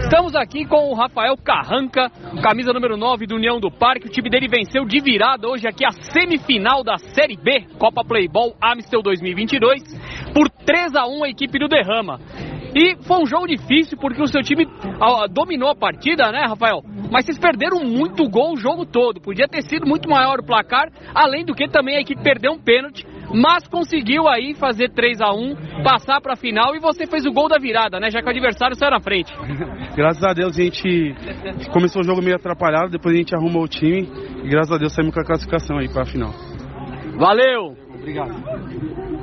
Estamos aqui com o Rafael Carranca, camisa número 9 do União do Parque. O time dele venceu de virada hoje aqui a semifinal da Série B, Copa Playball Amstel 2022, por 3 a 1 a equipe do Derrama. E foi um jogo difícil porque o seu time dominou a partida, né, Rafael? Mas vocês perderam muito gol o jogo todo. Podia ter sido muito maior o placar, além do que também a equipe perdeu um pênalti mas conseguiu aí fazer 3 a 1 passar para a final e você fez o gol da virada, né? Já que o adversário saiu na frente. graças a Deus a gente começou o jogo meio atrapalhado, depois a gente arrumou o time e graças a Deus saímos com a classificação aí para a final. Valeu! Obrigado.